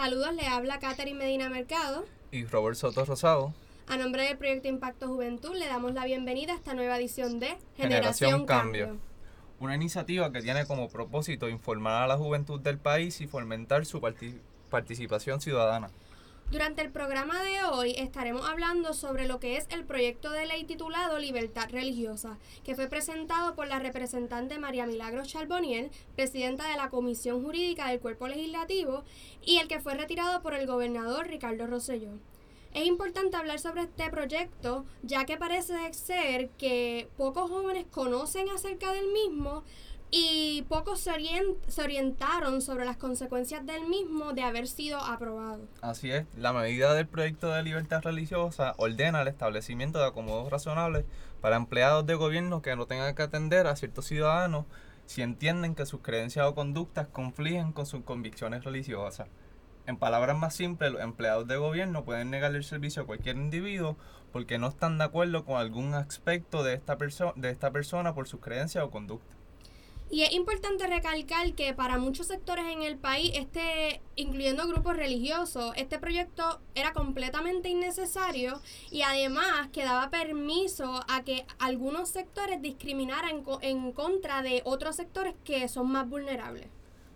Saludos, le habla Catherine Medina Mercado. Y Robert Soto Rosado. A nombre del Proyecto Impacto Juventud le damos la bienvenida a esta nueva edición de Generación, Cambio. Una iniciativa que tiene como propósito informar a la juventud del país y fomentar su participación ciudadana. Durante el programa de hoy estaremos hablando sobre lo que es el proyecto de ley titulado Libertad Religiosa, que fue presentado por la representante María Milagro Charboniel, presidenta de la Comisión Jurídica del Cuerpo Legislativo, y el que fue retirado por el gobernador Ricardo Rosselló. Es importante hablar sobre este proyecto, ya que parece ser que pocos jóvenes conocen acerca del mismo, y pocos se, orientaron sobre las consecuencias del mismo de haber sido aprobado. Así es, la medida del proyecto de libertad religiosa ordena el establecimiento de acomodos razonables para empleados de gobierno que no tengan que atender a ciertos ciudadanos si entienden que sus creencias o conductas confligen con sus convicciones religiosas. En palabras más simples, los empleados de gobierno pueden negarle el servicio a cualquier individuo porque no están de acuerdo con algún aspecto de esta, de esta persona por sus creencias o conductas. Y es importante recalcar que para muchos sectores en el país, este, incluyendo grupos religiosos, este proyecto era completamente innecesario y además que daba permiso a que algunos sectores discriminaran en, contra de otros sectores que son más vulnerables.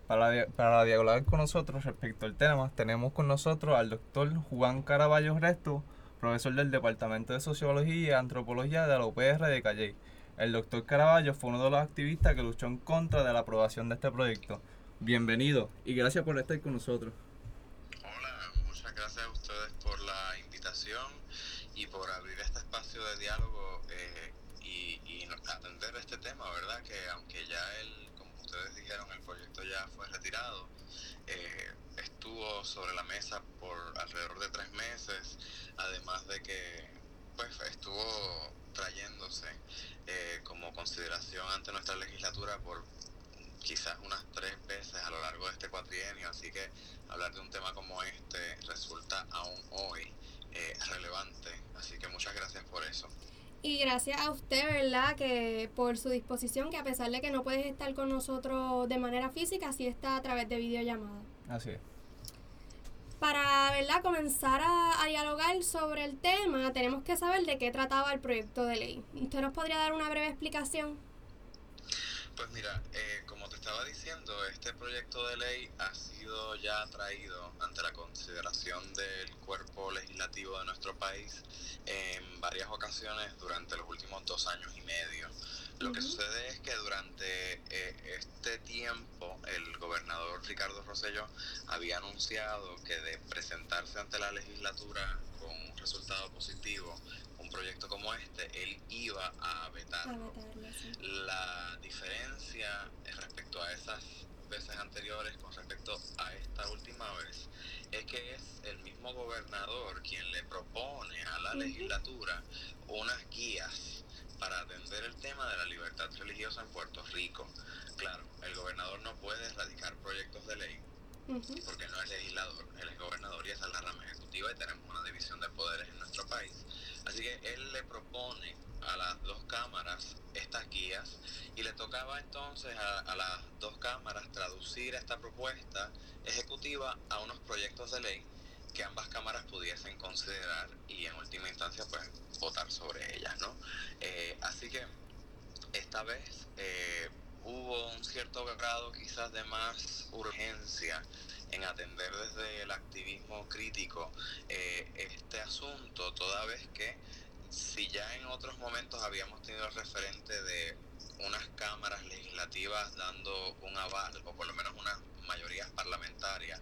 Para, para dialogar con nosotros respecto al tema, tenemos con nosotros al doctor Juan Caraballo Resto, profesor del Departamento de Sociología y Antropología de la UPR de Calle el doctor Caraballo fue uno de los activistas que luchó en contra de la aprobación de este proyecto. Bienvenido y gracias por estar con nosotros. Hola, muchas gracias a ustedes por la invitación y por abrir este espacio de diálogo eh, y, atender este tema, ¿verdad? Que aunque ya el, como ustedes dijeron, el proyecto ya fue retirado, eh, estuvo sobre la mesa por alrededor de tres meses, además de que pues estuvo trayéndose eh, como consideración ante nuestra legislatura por quizás unas tres veces a lo largo de este cuatrienio, así que hablar de un tema como este resulta aún hoy eh, relevante, así que muchas gracias por eso. Y gracias a usted, ¿verdad? Que por su disposición, que a pesar de que no puedes estar con nosotros de manera física, sí está a través de videollamada. Así es. Para ¿verdad? comenzar a, dialogar sobre el tema, tenemos que saber de qué trataba el proyecto de ley. ¿Usted nos podría dar una breve explicación? Pues mira, eh, como te estaba diciendo, este proyecto de ley ha sido ya traído ante la consideración del cuerpo legislativo de nuestro país en varias ocasiones durante los últimos dos años y medio. Lo que sucede es que durante eh, este tiempo el gobernador Ricardo Rosello había anunciado que de presentarse ante la legislatura con un resultado positivo, proyecto como este, él iba a vetarlo. La diferencia respecto a esas veces anteriores con respecto a esta última vez es que es el mismo gobernador quien le propone a la legislatura unas guías para atender el tema de la libertad religiosa en Puerto Rico. Claro, el gobernador no puede erradicar proyectos de ley porque no es legislador, él es gobernador y esa es la rama ejecutiva y tenemos una división de poderes en nuestro país. Así que él le propone a las dos cámaras estas guías y le tocaba entonces a, a, las dos cámaras traducir esta propuesta ejecutiva a unos proyectos de ley que ambas cámaras pudiesen considerar y en última instancia pues votar sobre ellas, ¿no? Eh, así que esta vez eh, hubo un cierto grado quizás de más urgencia en atender desde el activismo crítico eh, este asunto, toda vez que si ya en otros momentos habíamos tenido el referente de unas cámaras legislativas dando un aval, o por lo menos unas mayorías parlamentarias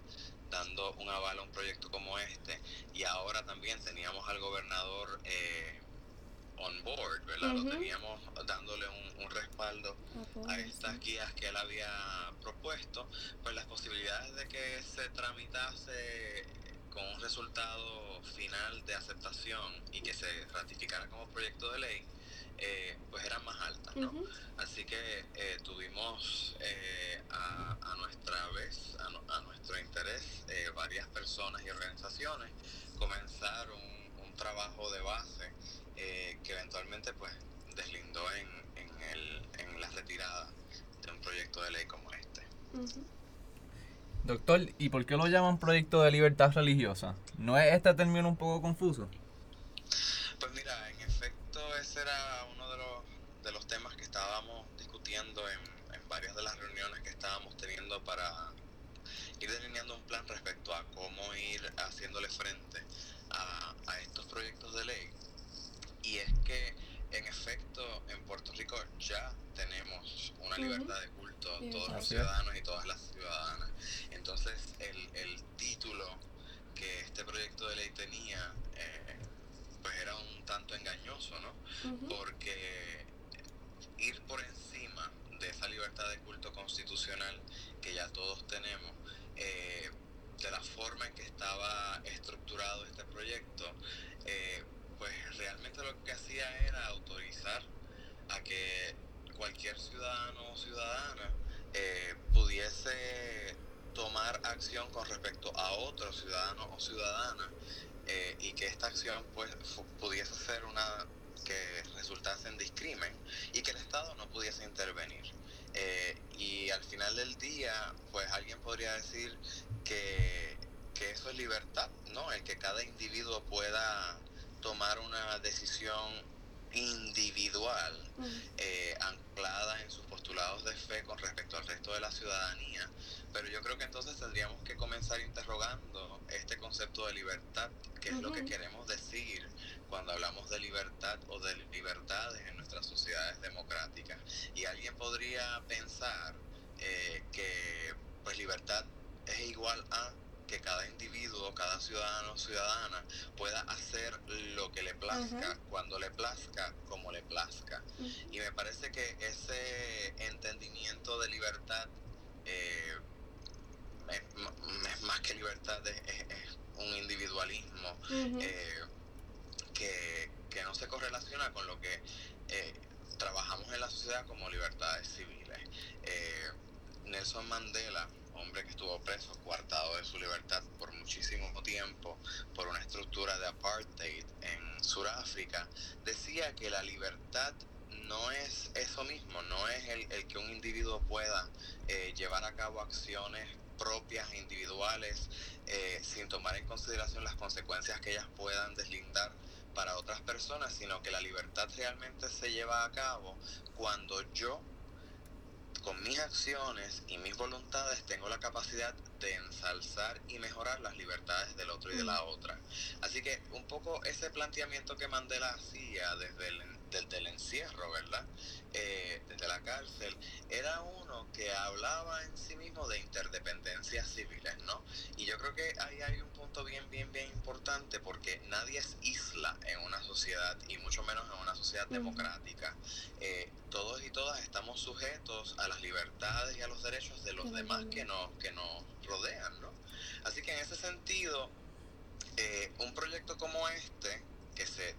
dando un aval a un proyecto como este y ahora también teníamos al gobernador eh, on board, ¿verdad? Lo teníamos dándole un, respaldo a estas guías que él había propuesto, pues las posibilidades de que se tramitase con un resultado final de aceptación y que se ratificara como proyecto de ley, eh, pues eran más altas, ¿no? Así que eh, tuvimos eh, a, a, nuestra vez, a, nuestro interés, varias personas y organizaciones comenzar un, trabajo de base que eventualmente pues deslindó en, en, el, en la retirada de un proyecto de ley como este. Doctor, ¿y por qué lo llaman proyecto de libertad religiosa? ¿No es este término un poco confuso? Pues mira, en efecto ese era uno de los, de los temas que estábamos discutiendo en, en varias de las reuniones que estábamos teniendo para ir delineando un plan respecto a cómo ir haciéndole frente a, a estos proyectos de ley. Y es que en efecto en Puerto Rico ya tenemos una libertad de culto, Bien. todos los ciudadanos y todas las ciudadanas. Entonces el, el título que este proyecto de ley tenía eh, pues era un tanto engañoso, ¿no? Porque ir por encima de esa libertad de culto constitucional que ya todos tenemos, eh, de la forma en que estaba estructurado este proyecto, eh, pues realmente lo que hacía era autorizar a que cualquier ciudadano o ciudadana eh, pudiese tomar acción con respecto a otro ciudadano o ciudadana eh, y que esta acción pues pudiese ser una que resultase en discrimen y que el Estado no pudiese intervenir. Eh, y al final del día, pues alguien podría decir que, que eso es libertad, ¿no? El que cada individuo pueda tomar una decisión individual Ujú. eh, anclada en sus postulados de fe con respecto al resto de la ciudadanía, pero yo creo que entonces tendríamos que comenzar interrogando este concepto de libertad, qué es lo que queremos decir cuando hablamos de libertad o de libertades en nuestras sociedades democráticas. Y alguien podría pensar eh, que pues libertad es igual a que cada individuo, cada ciudadano o ciudadana pueda hacer lo que le plazca, cuando le plazca, como le plazca. Y me parece que ese entendimiento de libertad eh, es, más que libertad, es, es- un individualismo eh, que, que no se correlaciona con lo que eh, trabajamos en la sociedad como libertades civiles. Eh, Nelson Mandela, hombre que estuvo preso, coartado de su libertad por muchísimo tiempo por una estructura de apartheid en Sudáfrica, decía que la libertad no es eso mismo, no es el, el que un individuo pueda eh, llevar a cabo acciones propias individuales eh, sin tomar en consideración las consecuencias que ellas puedan deslindar para otras personas, sino que la libertad realmente se lleva a cabo cuando yo con mis acciones y mis voluntades tengo la capacidad de ensalzar y mejorar las libertades del otro y de la otra. Así que un poco ese planteamiento que Mandela hacía desde el, desde el encierro, ¿verdad? Eh, desde la cárcel, era uno que hablaba en sí mismo de interdependencias civiles, ¿no? Y yo creo que ahí hay un punto bien, bien, bien importante porque nadie es isla en una sociedad y mucho menos en una sociedad democrática. Eh, todos y todas estamos sujetos a las libertades y a los derechos de los demás que nos, que nos rodean, ¿no? Así que en ese sentido, eh, un proyecto como este, que se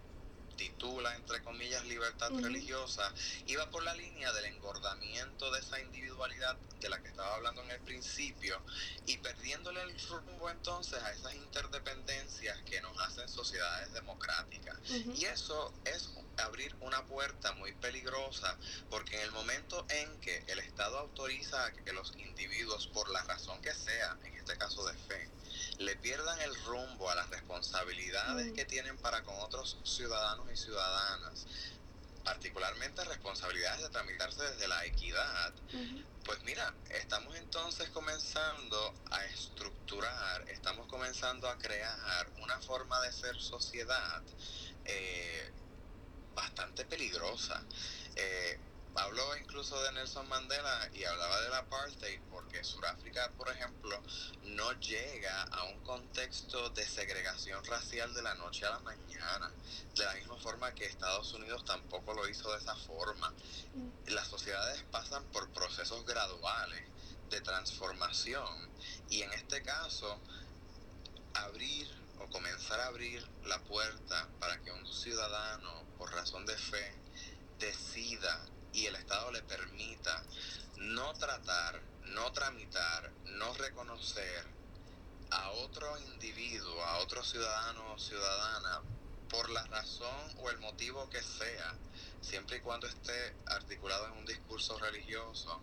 titula, entre comillas, libertad Ujú. religiosa, iba por la línea del engordamiento de esa individualidad de la que estaba hablando en el principio y perdiéndole el rumbo entonces a esas interdependencias que nos hacen sociedades democráticas. Y eso es abrir una puerta muy peligrosa porque en el momento en que el Estado autoriza a que los individuos, por la razón que sea, en este caso de fe, le pierdan el rumbo a las responsabilidades Mm. que tienen para con otros ciudadanos y ciudadanas, particularmente responsabilidades de tramitarse desde la equidad, pues mira, estamos entonces comenzando a estructurar, estamos comenzando a crear una forma de ser sociedad eh, bastante peligrosa. Eh, habló incluso de Nelson Mandela y hablaba del apartheid porque Sudáfrica, por ejemplo, no llega a un contexto de segregación racial de la noche a la mañana, de la misma forma que Estados Unidos tampoco lo hizo de esa forma. Las sociedades pasan por procesos graduales de transformación y en este caso abrir o comenzar a abrir la puerta para que un ciudadano por razón de fe decida y el Estado le permita no tratar, no tramitar, no reconocer a otro individuo, a otro ciudadano o ciudadana, por la razón o el motivo que sea, siempre y cuando esté articulado en un discurso religioso,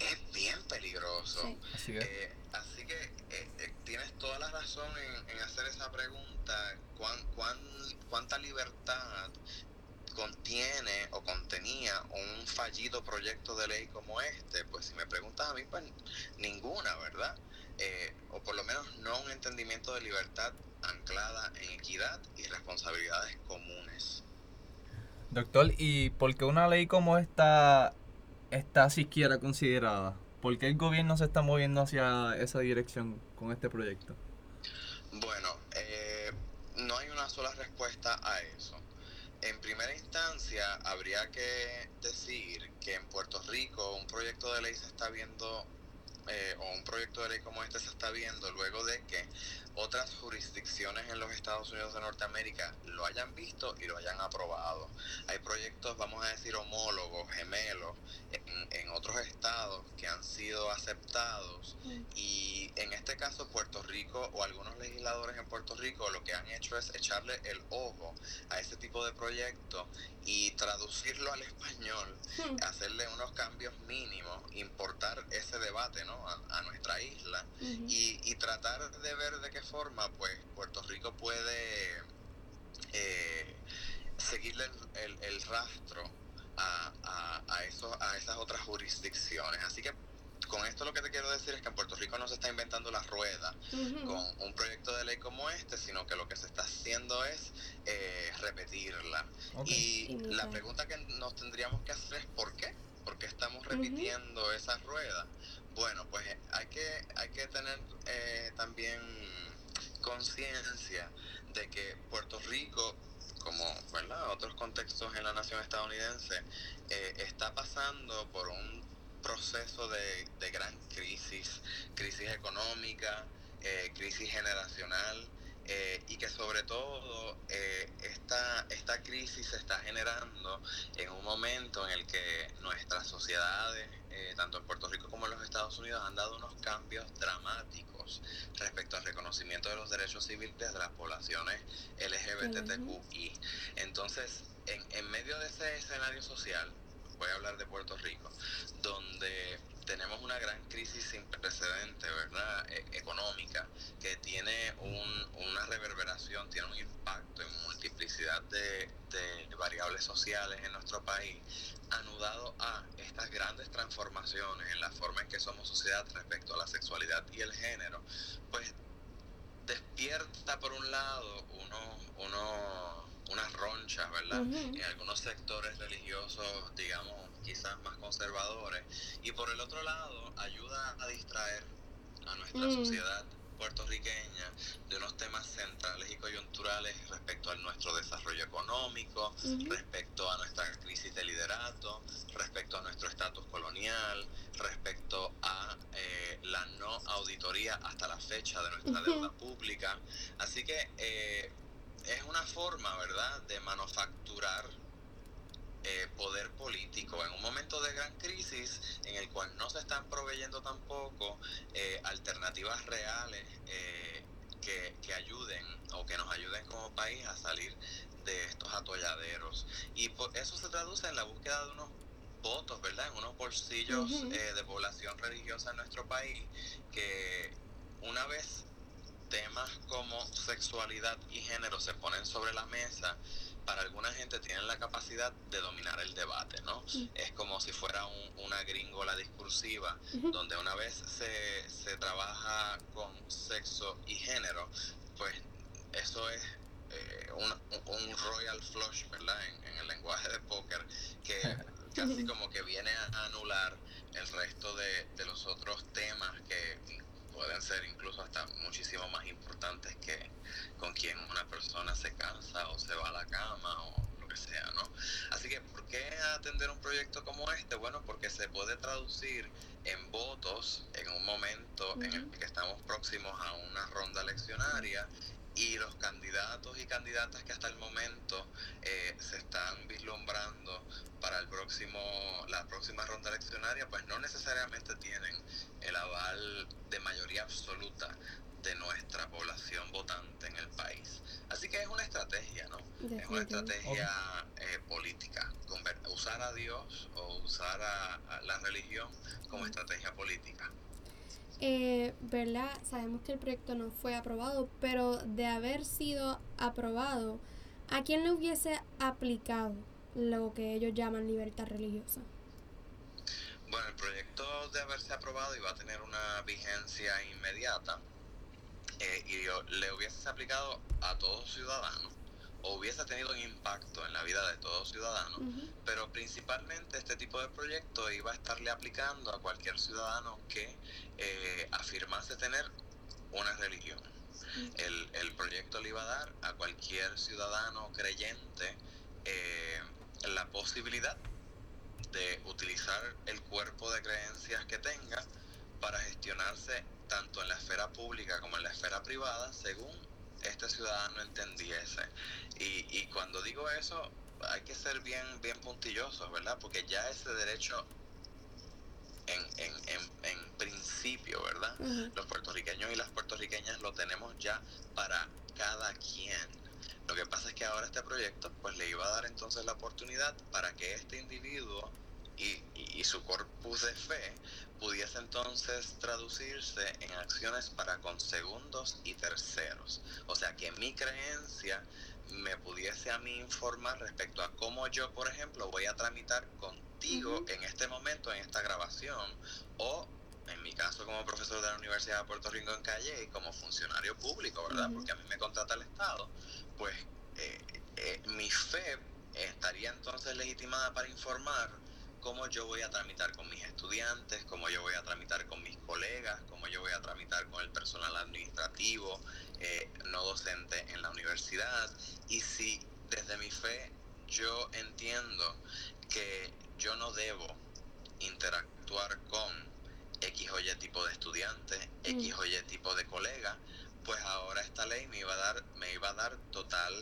es bien peligroso. Así, que eh, así que eh, eh, tienes toda la razón en, hacer esa pregunta. ¿Cuán, cuán, ¿Cuánta libertad contiene o contenía un fallido proyecto de ley como este? Pues si me preguntas a mí, pues ninguna, ¿verdad? o por lo menos no un entendimiento de libertad anclada en equidad y responsabilidades comunes. Doctor, ¿y por qué una ley como esta está siquiera considerada? ¿Por qué el gobierno se está moviendo hacia esa dirección con este proyecto? Bueno, eh, no hay una sola respuesta a eso. En primera instancia, habría que decir que en Puerto Rico un proyecto de ley se está viendo eh, o un proyecto de ley como este se está viendo luego de que otras jurisdicciones en los Estados Unidos de Norteamérica lo hayan visto y lo hayan aprobado. Hay proyectos, vamos a decir, homólogos, gemelos, en, en otros estados que han sido aceptados mm. y en este caso Puerto Rico o algunos legisladores en Puerto Rico lo que han hecho es echarle el ojo a ese tipo de proyecto y traducirlo al español, hmm. hacerle unos cambios mínimos, importar ese debate ¿no? a, nuestra isla y, y, tratar de ver de qué forma pues Puerto Rico puede eh, seguirle el, el, rastro a, a, a, eso, a esas otras jurisdicciones. Así que con esto lo que te quiero decir es que en Puerto Rico no se está inventando la rueda con un proyecto de ley como este, sino que lo que se está haciendo es eh, repetirla. Y la pregunta que nos tendríamos que hacer es ¿por qué? ¿Por qué estamos repitiendo esa rueda? Bueno, pues eh, hay que, hay que tener eh, también conciencia de que Puerto Rico como ¿verdad? otros contextos en la nación estadounidense, está pasando por un proceso de, de gran crisis, crisis económica, eh, crisis generacional, eh, y que sobre todo eh, esta, esta crisis se está generando en un momento en el que nuestras sociedades, tanto en Puerto Rico como en los Estados Unidos, han dado unos cambios dramáticos respecto al reconocimiento de los derechos civiles de las poblaciones LGBTQI. Entonces, en, en medio de ese escenario social, voy a hablar de Puerto Rico, donde tenemos una gran crisis sin precedente, ¿verdad? E, económica, que tiene una reverberación, tiene un impacto en multiplicidad de, variables sociales en nuestro país, anudado a estas grandes transformaciones en la forma en que somos sociedad respecto a la sexualidad y el género, pues despierta por un lado uno, uno unas ronchas, ¿verdad? En algunos sectores religiosos, digamos, quizás más conservadores. Y por el otro lado, ayuda a distraer a nuestra mm. sociedad puertorriqueña de unos temas centrales y coyunturales respecto a nuestro desarrollo económico, respecto a nuestra crisis de liderato, respecto a nuestro estatus colonial, respecto a eh, la no auditoría hasta la fecha de nuestra deuda pública. Así que eh, es una forma, ¿verdad?, de manufacturar eh, poder político en un momento de gran crisis en el cual no se están proveyendo tampoco eh, alternativas reales eh, que, que, ayuden o que nos ayuden como país a salir de estos atolladeros. Y eso se traduce en la búsqueda de unos votos, ¿verdad? En unos bolsillos de población religiosa en nuestro país que una vez temas como sexualidad y género se ponen sobre la mesa, para alguna gente tienen la capacidad de dominar el debate, ¿no? Es como si fuera una gringola discursiva, donde una vez se, se trabaja con sexo y género, pues eso es eh, un, royal flush, ¿verdad? En, en, el lenguaje de póker, que casi como que viene a anular el resto de, de los otros temas que pueden ser incluso hasta muchísimo más importantes que con quien una persona se cansa o se va a la cama o lo que sea, ¿no? Así que, ¿por qué atender un proyecto como este? Bueno, porque se puede traducir en votos en un momento en el que estamos próximos a una ronda eleccionaria y los candidatos y candidatas que hasta el momento eh, se están vislumbrando para el próximo la próxima ronda eleccionaria pues no necesariamente tienen el aval de mayoría absoluta de nuestra población votante en el país. Así que es una estrategia, ¿no? Es una estrategia eh, política, usar a Dios o usar a, la religión como estrategia política. Eh, ¿Verdad? Sabemos que el proyecto no fue aprobado, pero de haber sido aprobado, ¿a quién le hubiese aplicado lo que ellos llaman libertad religiosa? Bueno, el proyecto de haberse aprobado iba a tener una vigencia inmediata eh, y le hubiese aplicado a todos ciudadanos o hubiese tenido un impacto en la vida de todos ciudadanos, pero principalmente este tipo de proyecto iba a estarle aplicando a cualquier ciudadano que eh, afirmase tener una religión. el, el, proyecto le iba a dar a cualquier ciudadano creyente eh, la posibilidad de utilizar el cuerpo de creencias que tenga para gestionarse tanto en la esfera pública como en la esfera privada según este ciudadano entendiese. Y, y cuando digo eso, hay que ser bien, bien puntillosos, ¿verdad? Porque ya ese derecho en, en, en, principio, ¿verdad? Los puertorriqueños y las puertorriqueñas lo tenemos ya para cada quien. Lo que pasa es que ahora este proyecto pues le iba a dar entonces la oportunidad para que este individuo y, y, su corpus de fe pudiese entonces traducirse en acciones para con segundos y terceros. O sea, que mi creencia me pudiese a mí informar respecto a cómo yo, por ejemplo, voy a tramitar contigo en este momento, en esta grabación, o en mi caso como profesor de la Universidad de Puerto Rico en Calle y como funcionario público, ¿verdad? Porque a mí me contrata el Estado, pues eh, eh, mi fe estaría entonces legitimada para informar cómo yo voy a tramitar con mis estudiantes, cómo yo voy a tramitar con mis colegas, cómo yo voy a tramitar con el personal administrativo, eh, no docente en la universidad. Y si desde mi fe yo entiendo que yo no debo interactuar con X o Y tipo de estudiante, X mm. o Y tipo de colega, pues ahora esta ley me iba a dar, me iba a dar total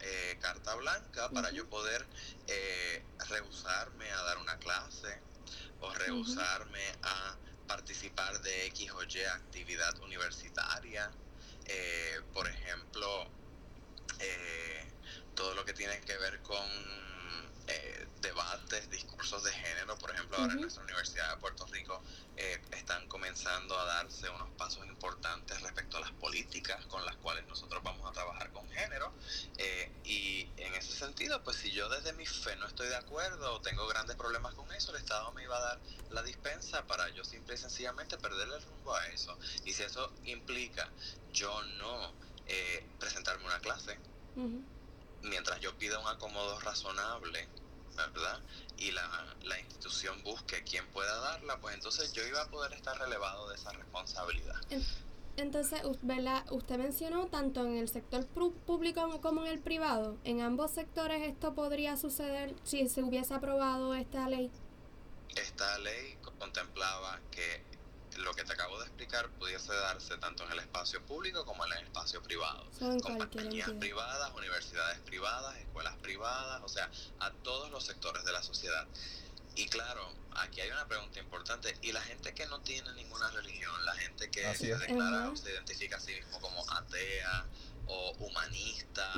eh, carta blanca para yo poder eh, rehusarme a dar una clase o rehusarme a participar de X o Y actividad universitaria. Eh, por ejemplo, todo lo que tiene que ver con eh, debates, discursos de género. Por ejemplo, ahora en nuestra Universidad de Puerto Rico eh, están comenzando a darse unos pasos importantes respecto a las políticas con las cuales nosotros vamos a trabajar con género. Eh, y en ese sentido, pues si yo desde mi fe no estoy de acuerdo o tengo grandes problemas con eso, el Estado me iba a dar la dispensa para yo simple y sencillamente perder el rumbo a eso. Y si eso implica yo no presentarme una clase, mientras yo pida un acomodo razonable, ¿verdad? Y la, la institución busque quien pueda darla, pues entonces yo iba a poder estar relevado de esa responsabilidad. Entonces, ¿verdad? usted mencionó tanto en el sector público como en el privado. ¿En ambos sectores esto podría suceder si se hubiese aprobado esta ley? Esta ley contemplaba que lo que te acabo de explicar pudiese darse tanto en el espacio público como en el espacio privado. Compañías privadas, universidades privadas, escuelas privadas, o sea, a todos los sectores de la sociedad. Y claro, aquí hay una pregunta importante. ¿Y la gente que no tiene ninguna religión? La gente que se declara o se identifica a sí mismo como atea o humanista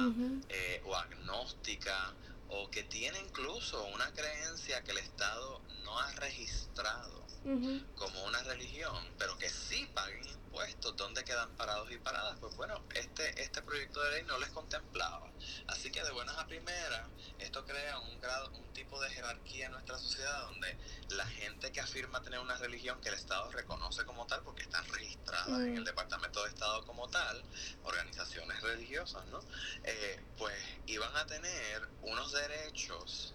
eh, o agnóstica o que tiene incluso una creencia que el Estado no ha registrado como una religión, pero que sí paguen impuestos, ¿dónde quedan parados y paradas? Pues bueno, este, este proyecto de ley no les contemplaba. Así que de buenas a primeras, esto crea un grado, un tipo de jerarquía en nuestra sociedad donde la gente que afirma tener una religión que el Estado reconoce como tal, porque están registradas en el Departamento de Estado como tal, organizaciones religiosas, ¿no? Eh, pues iban a tener unos derechos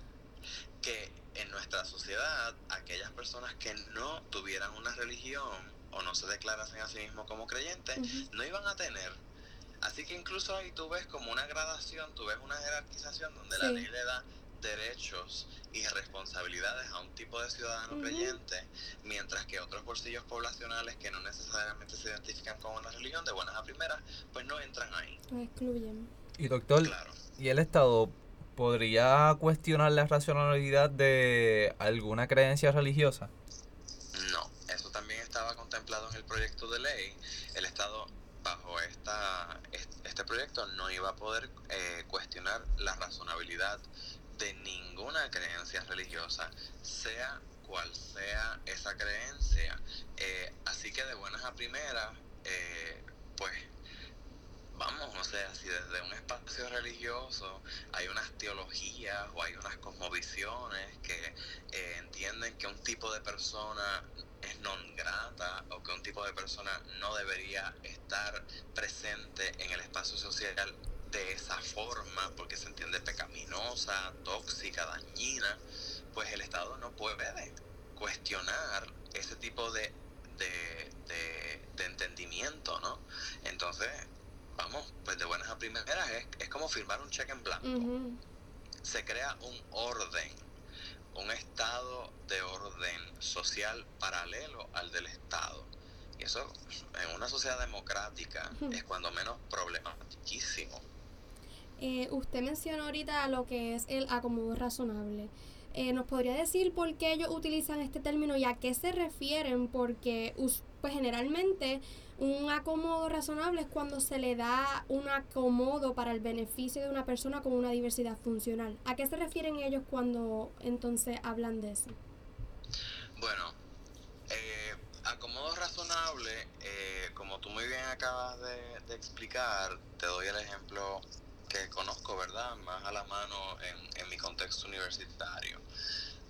que en nuestra sociedad aquellas personas que no tuvieran una religión o no se declarasen a sí mismos como creyentes, no iban a tener. Así que incluso ahí tú ves como una gradación, tú ves una jerarquización donde la ley le da derechos y responsabilidades a un tipo de ciudadano creyente, mientras que otros bolsillos poblacionales que no necesariamente se identifican con una religión de buenas a primeras, pues no entran ahí. excluyen. Y doctor, ¿y el Estado ¿podría cuestionar la racionalidad de alguna creencia religiosa? No, eso también estaba contemplado en el proyecto de ley. El Estado bajo esta, este proyecto no iba a poder eh, cuestionar la razonabilidad de ninguna creencia religiosa, sea cual sea esa creencia. Eh, así que de buenas a primeras, eh, pues vamos, o sea, si desde un espacio religioso hay unas teologías o hay unas cosmovisiones que eh, entienden que un tipo de persona es non grata o que un tipo de persona no debería estar presente en el espacio social de esa forma porque se entiende pecaminosa, tóxica, dañina, pues el Estado no puede cuestionar ese tipo de, de, entendimiento, ¿no? Entonces, vamos, pues de buenas a primeras es, es como firmar un cheque en blanco. Se crea un orden, un estado de orden social paralelo al del Estado. Y eso en una sociedad democrática es cuando menos problemático. Eh, usted mencionó ahorita lo que es el acomodo razonable. Eh, ¿Nos podría decir por qué ellos utilizan este término y a qué se refieren? Porque pues generalmente un acomodo razonable es cuando se le da un acomodo para el beneficio de una persona con una diversidad funcional. ¿A qué se refieren ellos cuando entonces hablan de eso? Bueno, eh, acomodo razonable, eh, como tú muy bien acabas de, explicar, te doy el ejemplo que conozco, ¿verdad? Más a la mano en, en mi contexto universitario.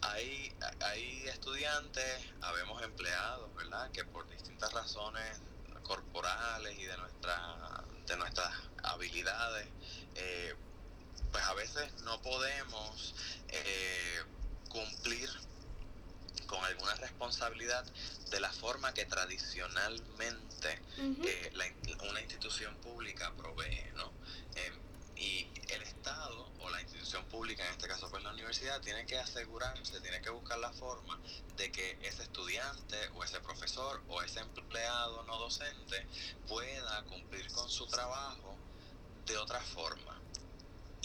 Hay, hay estudiantes, habemos empleados, ¿verdad? Que por distintas razones corporales y de, nuestra, de nuestras habilidades, eh, pues a veces no podemos eh, cumplir con alguna responsabilidad de la forma que tradicionalmente eh, una institución pública provee, ¿no? Y el Estado o la pública, en este caso pues la universidad, tiene que asegurarse, tiene que buscar la forma de que ese estudiante o ese profesor o ese empleado no docente pueda cumplir con su trabajo de otra forma.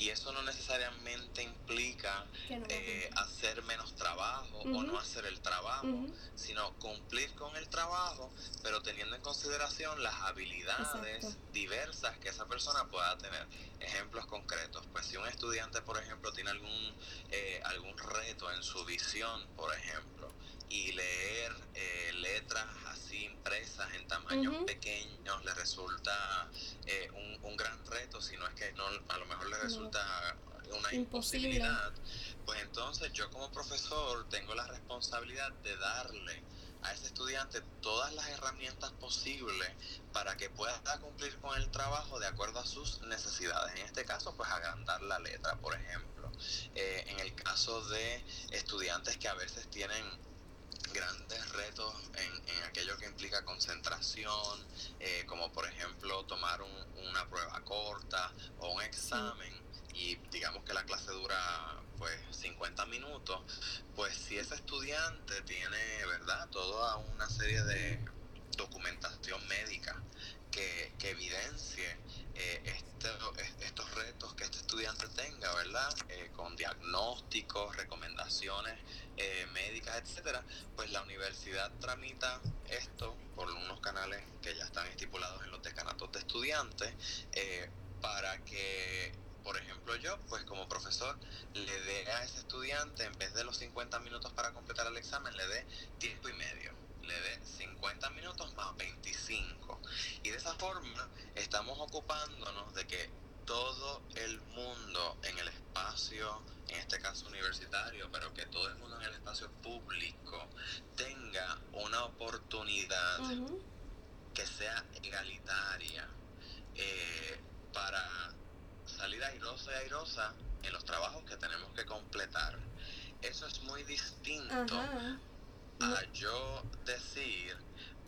Y eso no necesariamente implica eh, hacer menos trabajo o no hacer el trabajo, sino cumplir con el trabajo, pero teniendo en consideración las habilidades diversas que esa persona pueda tener. Ejemplos concretos, pues si un estudiante, por ejemplo, tiene algún, eh, algún reto en su visión, por ejemplo, y leer eh, letras así impresas en tamaños pequeños le resulta eh, un, un, gran reto, si no es que no, a lo mejor le resulta una imposibilidad, pues entonces yo como profesor tengo la responsabilidad de darle a ese estudiante todas las herramientas posibles para que pueda cumplir con el trabajo de acuerdo a sus necesidades. En este caso, pues agrandar la letra, por ejemplo. Eh, en el caso de estudiantes que a veces tienen grandes retos en, en, aquello que implica concentración, eh, como por ejemplo tomar una prueba corta o un examen y digamos que la clase dura pues 50 minutos, pues si ese estudiante tiene, ¿verdad?, toda una serie de documentación médica que, que evidencie eh, este, estos retos que este estudiante tenga, ¿verdad? Eh, con diagnósticos, recomendaciones eh, médicas, etcétera, pues la universidad tramita esto por unos canales que ya están estipulados en los decanatos de estudiantes para que por ejemplo yo, pues como profesor, le dé a ese estudiante, en vez de los 50 minutos para completar el examen, le dé tiempo y medio le dé 50 minutos más 25. Y de esa forma estamos ocupándonos de que todo el mundo en el espacio, en este caso universitario, pero que todo el mundo en el espacio público tenga una oportunidad que sea egalitaria eh, para salir airosa y airosa en los trabajos que tenemos que completar. Eso es muy distinto a yo decir,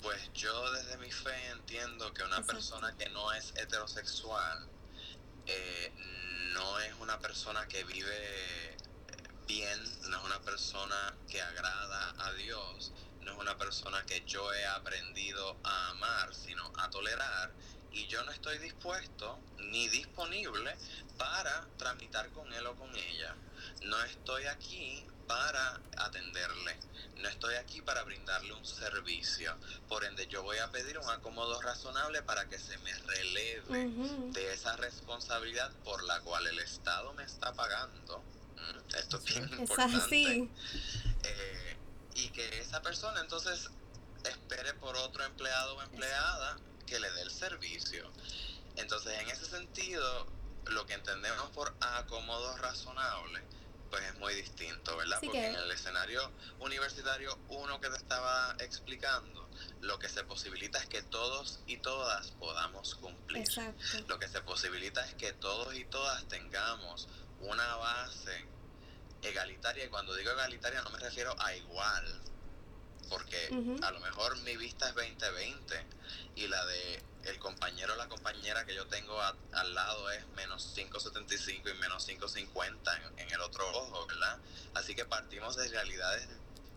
pues yo desde mi fe entiendo que una persona que no es heterosexual eh, no es una persona que vive bien, no es una persona que agrada a Dios, no es una persona que yo he aprendido a amar, sino a tolerar. Y yo no estoy dispuesto ni disponible para tramitar con él o con ella. No estoy aquí para atenderle. No estoy aquí para brindarle un servicio. Por ende, yo voy a pedir un acomodo razonable para que se me releve de esa responsabilidad por la cual el Estado me está pagando. Mm, esto es bien importante. Eh, y que esa persona entonces espere por otro empleado o empleada que le dé el servicio. Entonces, en ese sentido, lo que entendemos por acomodo razonable, pues es muy distinto, ¿verdad? Porque en el escenario universitario, uno que te estaba explicando, lo que se posibilita es que todos y todas podamos cumplir. Lo que se posibilita es que todos y todas tengamos una base egalitaria, y cuando digo egalitaria no me refiero a igual, porque a lo mejor mi vista es 20-20 y la de el compañero o la compañera que yo tengo al lado es menos 5.75 y menos 5.50 en, en el otro ojo, ¿verdad? Así que partimos de realidades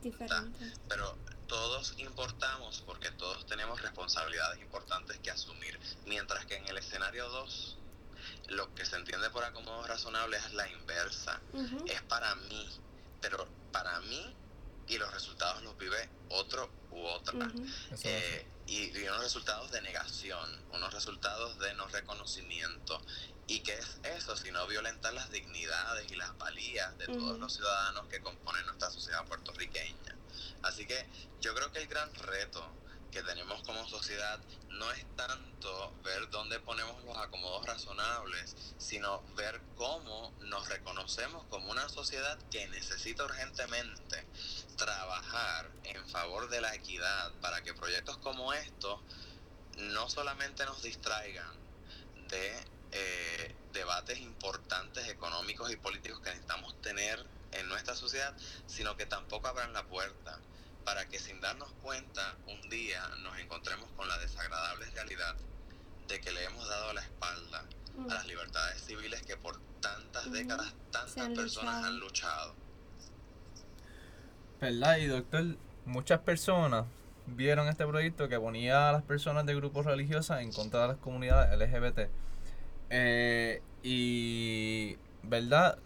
diferentes. Pero todos importamos porque todos tenemos responsabilidades importantes que asumir. Mientras que en el escenario 2, lo que se entiende por acomodo razonable es la inversa. Es para mí, pero para mí y los resultados los vive otro u otra. Eh, y, unos resultados de negación, unos resultados de no reconocimiento. ¿Y qué es eso? Sino violentar las dignidades y las valías de todos los ciudadanos que componen nuestra sociedad puertorriqueña. Así que yo creo que el gran reto que tenemos como sociedad no es tanto ver dónde ponemos los acomodos razonables, sino ver cómo nos reconocemos como una sociedad que necesita urgentemente trabajar en favor de la equidad para que proyectos como estos no solamente nos distraigan de eh, debates importantes económicos y políticos que necesitamos tener en nuestra sociedad, sino que tampoco abran la puerta para que sin darnos cuenta un día nos encontremos con la desagradable realidad de que le hemos dado la espalda a mm. las libertades civiles que por tantas décadas tantas personas han luchado. ¿Verdad? Y doctor, muchas personas vieron este proyecto que ponía a las personas de grupos religiosos en contra de las comunidades LGBT. Eh, y, ¿verdad?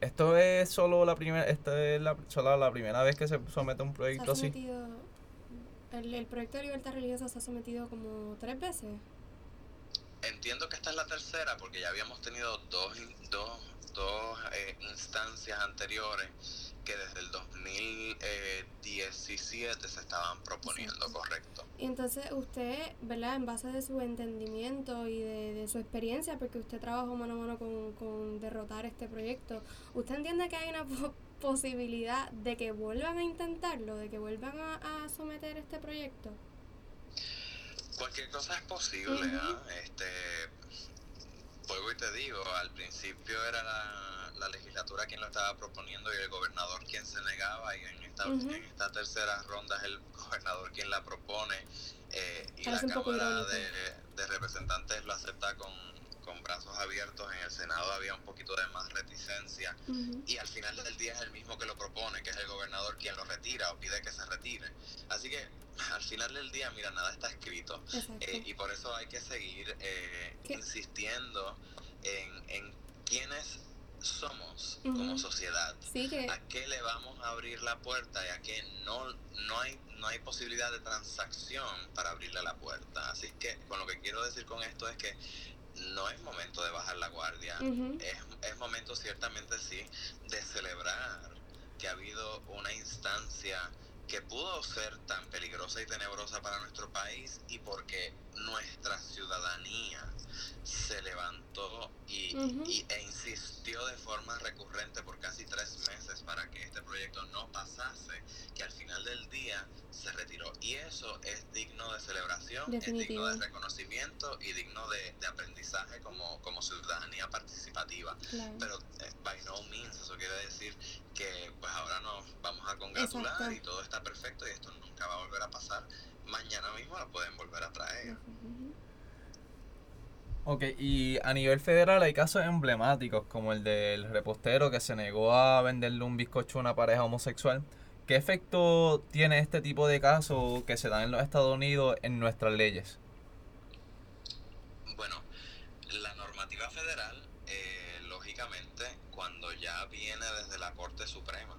Esto es solo la primera, esta es la, solo la primera vez que se somete un proyecto así. El, el proyecto de libertad religiosa se ha sometido como tres veces. Entiendo que esta es la tercera porque ya habíamos tenido dos, dos, dos eh, instancias anteriores que desde el 2017 se estaban proponiendo, correcto. Y entonces usted, ¿verdad? En base de su entendimiento y de, su experiencia, porque usted trabajó mano a mano con, derrotar este proyecto, ¿usted entiende que hay una posibilidad de que vuelvan a intentarlo, de que vuelvan a, someter este proyecto? Cualquier cosa es posible, ¿ah? Este, vuelvo y te digo, al principio era la la legislatura quien lo estaba proponiendo y el gobernador quien se negaba y en esta, en esta tercera ronda es el gobernador quien la propone eh, y la Cámara de, Representantes lo acepta con, con, brazos abiertos. En el Senado había un poquito de más reticencia y al final del día es el mismo que lo propone, que es el gobernador quien lo retira o pide que se retire. Así que al final del día, mira, nada está escrito eh, y por eso hay que seguir eh, insistiendo en, en quiénes somos como sociedad, a qué le vamos a abrir la puerta y a qué no, no, hay, no hay posibilidad de transacción para abrirle la puerta. Así que con lo que quiero decir con esto es que no es momento de bajar la guardia, es, es momento ciertamente sí de celebrar que ha habido una instancia que pudo ser tan peligrosa y tenebrosa para nuestro país y porque nuestra ciudadanía se levantó y, e insistió de forma recurrente por casi tres meses para que este proyecto no pasase, que al final del día se retiró. Y eso es digno de celebración, es digno de reconocimiento y digno de, aprendizaje como, como ciudadanía participativa. Pero eh, by no means eso quiere decir que pues ahora nos vamos a congratular y todo está perfecto y esto nunca va a volver a pasar. Mañana mismo lo pueden volver a traer. Ok, y a nivel federal hay casos emblemáticos como el del repostero que se negó a venderle un bizcocho a una pareja homosexual. ¿Qué efecto tiene este tipo de casos que se dan en los Estados Unidos en nuestras leyes? Bueno, la normativa federal, eh, lógicamente, cuando ya viene desde la Corte Suprema,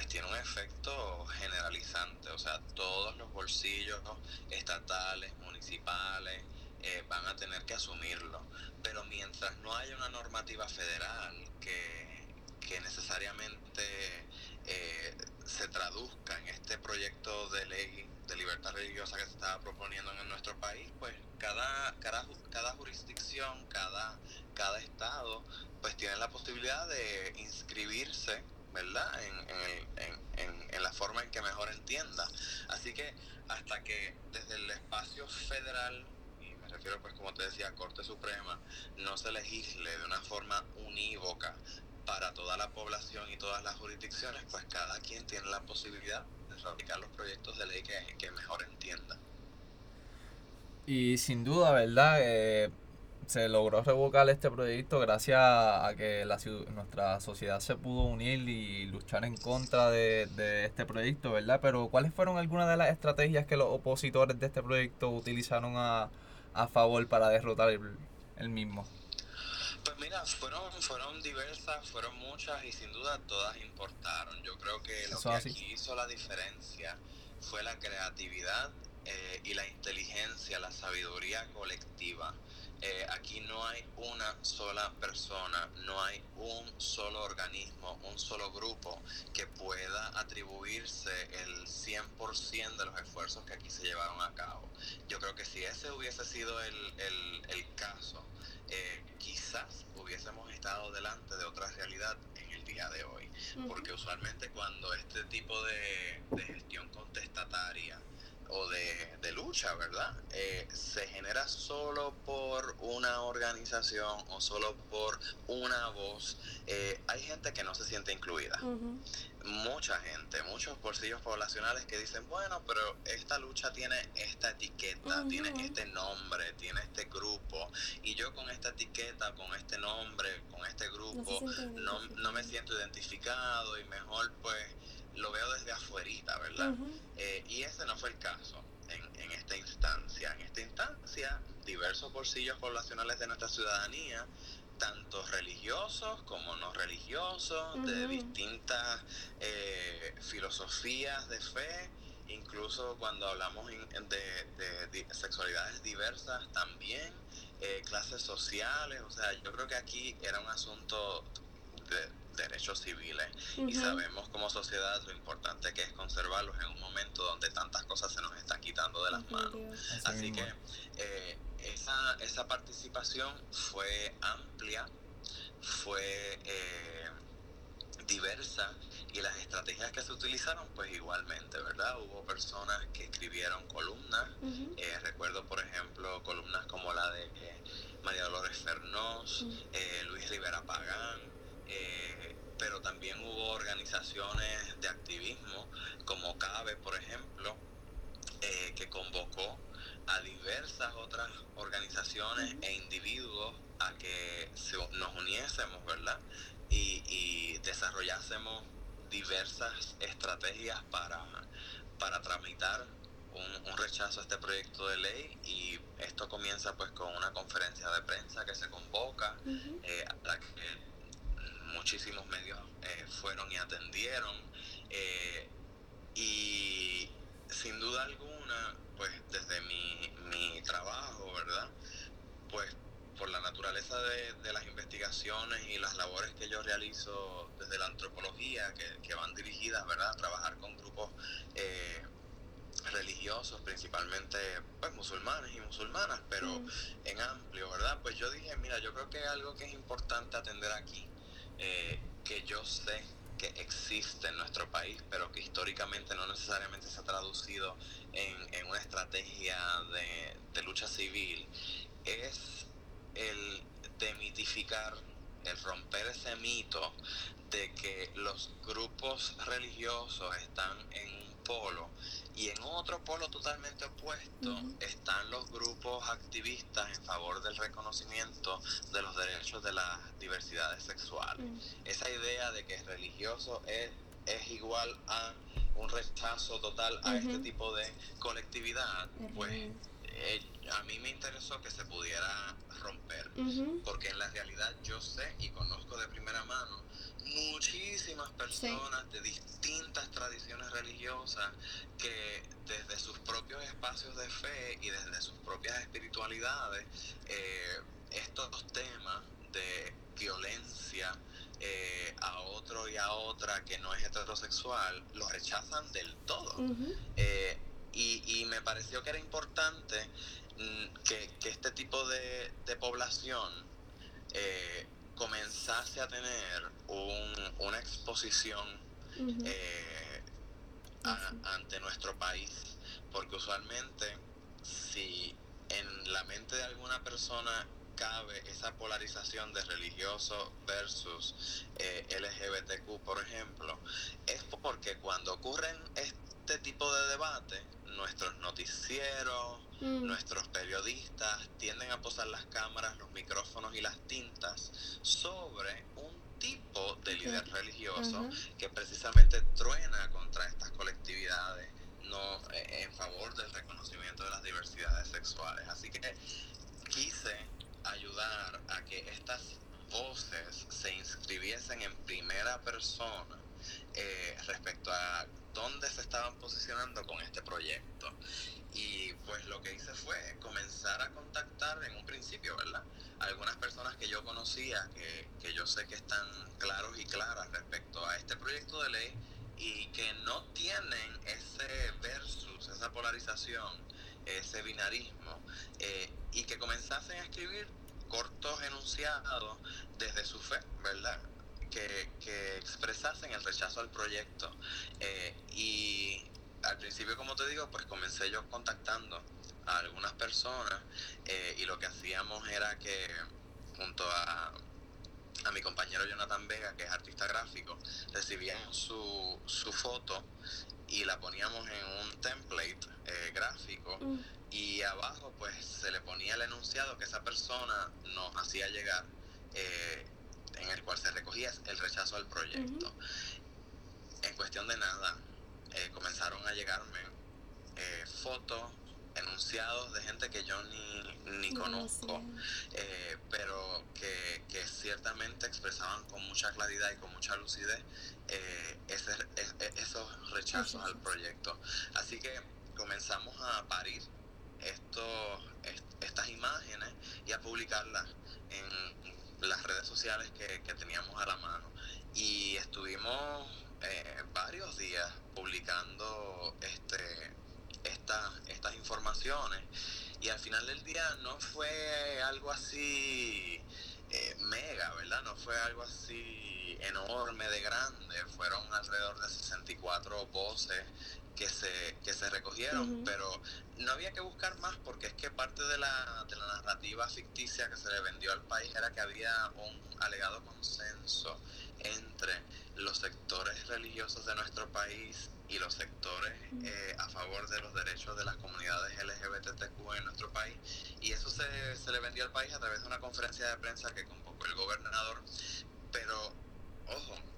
pues tiene un efecto generalizante, o sea, todos los bolsillos estatales, municipales, eh, van a tener que asumirlo. Pero mientras no haya una normativa federal que, que necesariamente eh, se traduzca en este proyecto de ley de libertad religiosa que se estaba proponiendo en nuestro país, pues cada, cada, cada jurisdicción, cada, cada estado, pues tiene la posibilidad de inscribirse ¿verdad? En, en, la forma en que mejor entienda. Así que hasta que desde el espacio federal, y me refiero pues como te decía, Corte Suprema, no se legisle de una forma unívoca para toda la población y todas las jurisdicciones, pues cada quien tiene la posibilidad de fabricar los proyectos de ley que, que mejor entienda. Y sin duda, ¿verdad? Eh, se logró revocar este proyecto gracias a que la, nuestra sociedad se pudo unir y luchar en contra de, este proyecto, ¿verdad? Pero ¿cuáles fueron algunas de las estrategias que los opositores de este proyecto utilizaron a, favor para derrotar el, mismo? Pues mira, fueron, fueron diversas, fueron muchas y sin duda todas importaron. Yo creo que lo que aquí hizo la diferencia fue la creatividad eh, y la inteligencia, la sabiduría colectiva. Eh, aquí no hay una sola persona, no hay un solo organismo, un solo grupo que pueda atribuirse el 100% de los esfuerzos que aquí se llevaron a cabo. Yo creo que si ese hubiese sido el, caso, eh, quizás hubiésemos estado delante de otra realidad en el día de hoy. Porque usualmente cuando este tipo de, de gestión contestataria o de, de lucha, ¿verdad? Eh, se genera solo por una organización o solo por una voz. Eh, hay gente que no se siente incluida. Mucha gente, muchos bolsillos poblacionales que dicen, bueno, pero esta lucha tiene esta etiqueta, tiene este nombre, tiene este grupo, y yo con esta etiqueta, con este nombre, con este grupo, no, no me siento identificado y mejor pues lo veo desde afuerita, ¿verdad? Eh, y ese no fue el caso en, en, esta instancia. En esta instancia, diversos bolsillos poblacionales de nuestra ciudadanía, tanto religiosos como no religiosos, de distintas eh, filosofías de fe, incluso cuando hablamos de, de, sexualidades diversas también, eh, clases sociales, o sea, yo creo que aquí era un asunto de, derechos civiles. Y sabemos como sociedad lo importante que es conservarlos en un momento donde tantas cosas se nos están quitando de las manos. Así, que eh, esa, esa participación fue amplia, fue eh, diversa y las estrategias que se utilizaron pues igualmente, ¿verdad? Hubo personas que escribieron columnas, eh, recuerdo por ejemplo columnas como la de María Dolores Fernós, Luis Rivera Pagán, eh, pero también hubo organizaciones de activismo como CABE, por ejemplo, eh, que convocó a diversas otras organizaciones e individuos a que nos uniésemos, ¿verdad? Y, desarrollásemos diversas estrategias para, para tramitar un, rechazo a este proyecto de ley. Y esto comienza pues con una conferencia de prensa que se convoca eh, a la que muchísimos medios eh, fueron y atendieron. Eh, y sin duda alguna, pues desde mi, mi trabajo, ¿verdad? Pues por la naturaleza de, las investigaciones y las labores que yo realizo desde la antropología, que, van dirigidas, ¿verdad?, a trabajar con grupos eh, religiosos, principalmente pues musulmanes y musulmanas, pero mm. en amplio, ¿verdad? Pues yo dije, mira, yo creo que algo que es importante atender aquí eh, que yo sé que existe en nuestro país, pero que históricamente no necesariamente se ha traducido en, una estrategia de, lucha civil, es el demitificar, el romper ese mito de que los grupos religiosos están en polo. Y en otro polo totalmente opuesto están los grupos activistas en favor del reconocimiento de los derechos de las diversidades sexuales. Esa idea de que religioso es, es igual a un rechazo total a este tipo de colectividad, pues eh, a mí me interesó que se pudiera romper, porque en la realidad yo sé y conozco de primera mano muchísimas personas de distintas tradiciones religiosas que desde sus propios espacios de fe y desde sus propias espiritualidades, eh, estos temas de violencia eh, a otro y a otra que no es heterosexual, los rechazan del todo. Eh, y, me pareció que era importante mm, que, este tipo de, población eh, comenzase a tener una exposición ante nuestro país, porque usualmente si en la mente de alguna persona cabe esa polarización de religioso versus eh, LGBTQ, por ejemplo, es porque cuando ocurren este tipo de debate, nuestros noticieros, mm. nuestros periodistas tienden a posar las cámaras, los micrófonos y las tintas sobre un tipo de líder religioso que precisamente truena contra estas colectividades no eh, en favor del reconocimiento de las diversidades sexuales. Así que quise ayudar a que estas voces se inscribiesen en primera persona eh, respecto a dónde se estaban posicionando con este proyecto. Y pues lo que hice fue comenzar a contactar en un principio, ¿verdad? Algunas personas que yo conocía, que, que yo sé que están claros y claras respecto a este proyecto de ley y que no tienen ese versus, esa polarización, ese binarismo, eh, y que comenzasen a escribir cortos enunciados desde su fe, ¿verdad? Que, que expresasen el rechazo al proyecto. Eh, y al principio, como te digo, pues comencé yo contactando a algunas personas eh, y lo que hacíamos era que junto a, a mi compañero Jonathan Vega, que es artista gráfico, recibíamos su, su foto y la poníamos en un template eh, gráfico mm. y abajo pues se le ponía el enunciado que esa persona nos hacía llegar eh, en el cual se recogía el rechazo al proyecto. En cuestión de nada, eh, comenzaron a llegarme fotos, enunciados de gente que yo ni, ni conozco, pero que, que, ciertamente expresaban con mucha claridad y con mucha lucidez eh, ese, esos rechazos al proyecto. Así que comenzamos a parir estos, estas imágenes y a publicarlas en las redes sociales que, teníamos a la mano. Y estuvimos eh, varios días publicando este, estas informaciones y al final del día no fue algo así eh, mega, ¿verdad? No fue algo así enorme de grande, fueron alrededor de 64 voces que se, que se recogieron, pero no había que buscar más porque es que parte de la, de la narrativa ficticia que se le vendió al país era que había un alegado consenso entre los sectores religiosos de nuestro país y los sectores eh, a favor de los derechos de las comunidades LGBTQ en nuestro país. Y eso se, se le vendió al país a través de una conferencia de prensa que convocó el gobernador. Pero, ojo,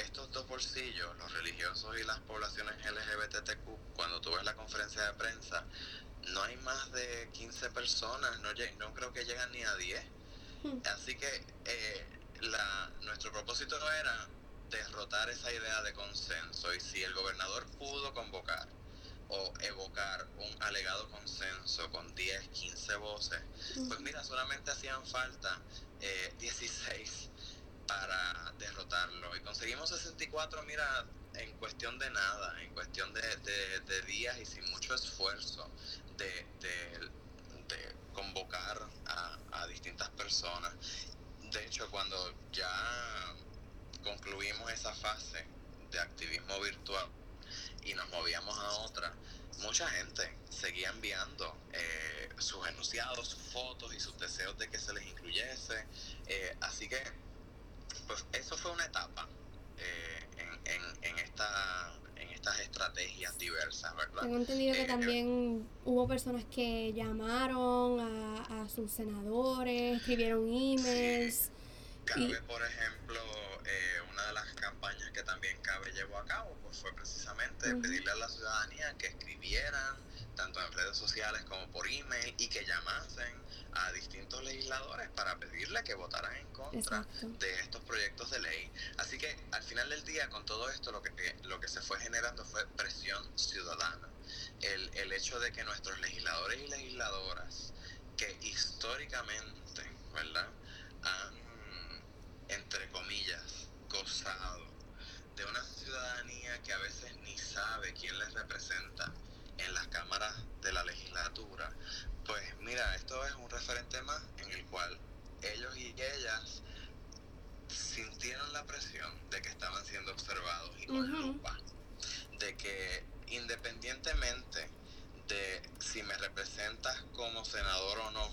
estos dos bolsillos, los religiosos y las poblaciones LGBTQ, cuando tú ves la conferencia de prensa, no hay más de 15 personas, no, no creo que llegan ni a 10. Hmm. Así que eh, la, nuestro propósito era derrotar esa idea de consenso y si el gobernador pudo convocar o evocar un alegado consenso con 10, 15 voces, pues mira, solamente hacían falta 16 eh, para derrotarlo. Y conseguimos 64, mira, en cuestión de nada, en cuestión de, días y sin mucho esfuerzo de, convocar a, a distintas personas. De hecho, cuando ya concluimos esa fase de activismo virtual y nos movíamos a otra, mucha gente seguía enviando eh, sus enunciados, sus fotos y sus deseos de que se les incluyese. Eh, así que, pues eso fue una etapa eh, en, en, esta, en estas estrategias diversas, ¿verdad? Tengo entendido que también hubo personas que llamaron a, a sus senadores, escribieron emails. Cabe, por ejemplo, eh, una de las campañas que también Cabe llevó a cabo pues fue precisamente pedirle a la ciudadanía que escribieran tanto en redes sociales como por email, y que llamasen a distintos legisladores para pedirle que votaran en contra de estos proyectos de ley. Así que al final del día, con todo esto, lo que, lo que se fue generando fue presión ciudadana. El, el hecho de que nuestros legisladores y legisladoras, que históricamente, ¿verdad?, han, entre comillas, gozado de una ciudadanía que a veces ni sabe quién les representa en las cámaras de la legislatura, pues mira, esto es un referente más en el cual ellos y ellas sintieron la presión de que estaban siendo observados y con lupa, de que independientemente de si me representas como senador o no,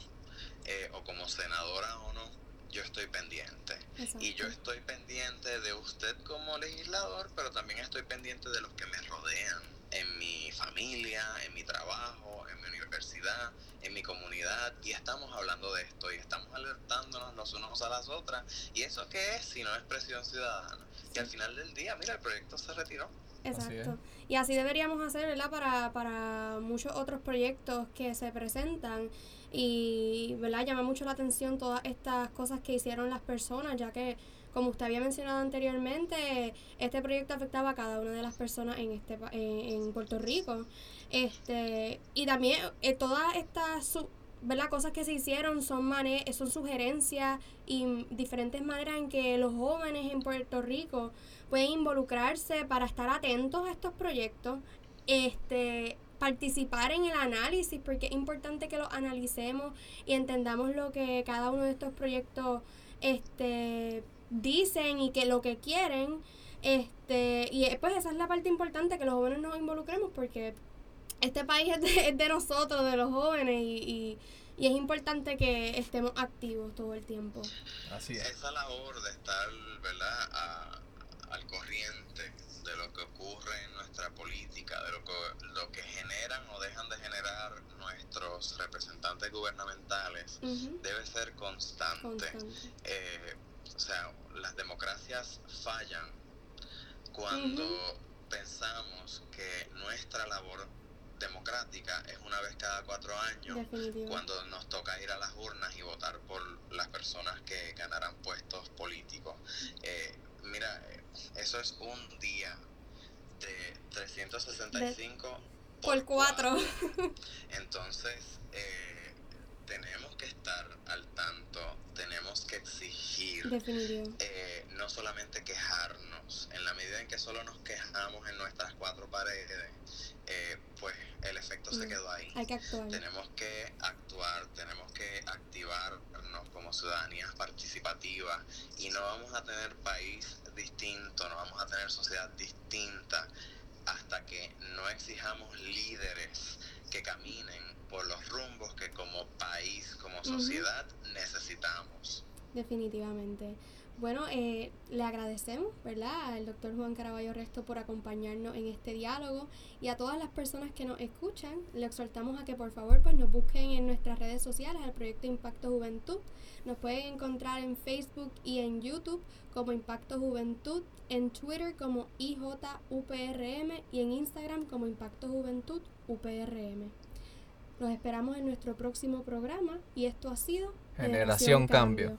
eh, o como senadora o no, yo estoy pendiente. Y yo estoy pendiente de usted como legislador, pero también estoy pendiente de los que me rodean en mi familia, en mi trabajo, en mi universidad, en mi comunidad y estamos hablando de esto y estamos alertándonos los unos a las otras. ¿Y eso qué es si no es presión ciudadana? Y al final del día, mira, el proyecto se retiró. Exacto. y así deberíamos hacer, ¿verdad? Para, para muchos otros proyectos que se presentan y, ¿verdad? Llama mucho la atención todas estas cosas que hicieron las personas, ya que como usted había mencionado anteriormente, este proyecto afectaba a cada una de las personas en este en, Puerto Rico. Este, y también eh, todas estas cosas que se hicieron son son sugerencias y diferentes maneras en que los jóvenes en Puerto Rico pueden involucrarse para estar atentos a estos proyectos, este participar en el análisis, porque es importante que lo analicemos y entendamos lo que cada uno de estos proyectos este dicen y que lo que quieren. Este, y pues esa es la parte importante, que los jóvenes nos involucremos porque este país es de, es de nosotros, de los jóvenes, y, y, es importante que estemos activos todo el tiempo. Así es. Esa labor de estar, ¿verdad?, al corriente de lo que ocurre en nuestra política, de lo que, lo que generan o dejan de generar nuestros representantes gubernamentales, debe ser constante. constante. Eh, o sea, las democracias fallan cuando pensamos que nuestra labor democrática es una vez cada cuatro años cuando nos toca ir a las urnas y votar por las personas que ganarán puestos políticos. Eh, mira, eso es un día de 365 por, cuatro. Entonces, eh, tenemos que estar al tanto, tenemos que exigir, eh, no solamente quejarnos, en la medida en que solo nos quejamos en nuestras cuatro paredes, eh, pues el efecto se mm, quedó ahí. Hay que actuar. Tenemos que actuar, tenemos que activarnos como ciudadanías participativas y no vamos a tener país distinto, no vamos a tener sociedad distinta hasta que no exijamos líderes que caminen por los rumbos que como país, como sociedad necesitamos. Definitivamente. Bueno, eh, le agradecemos, ¿verdad?, al doctor Juan Caraballo Resto por acompañarnos en este diálogo y a todas las personas que nos escuchan, le exhortamos a que por favor pues nos busquen en nuestras redes sociales al proyecto Impacto Juventud. Nos pueden encontrar en Facebook y en YouTube como Impacto Juventud, en Twitter como IJUPRM y en Instagram como Impacto Juventud UPRM. Los esperamos en nuestro próximo programa y esto ha sido Generación, Cambio.